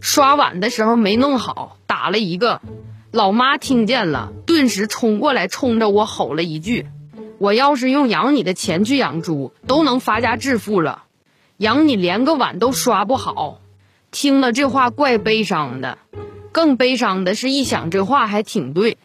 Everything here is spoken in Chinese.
刷碗的时候没弄好打了一个老妈听见了顿时冲过来冲着我吼了一句我要是用养你的钱去养猪都能发家致富了。养你连个碗都刷不好。听了这话怪悲伤的更悲伤的是一想这话还挺对。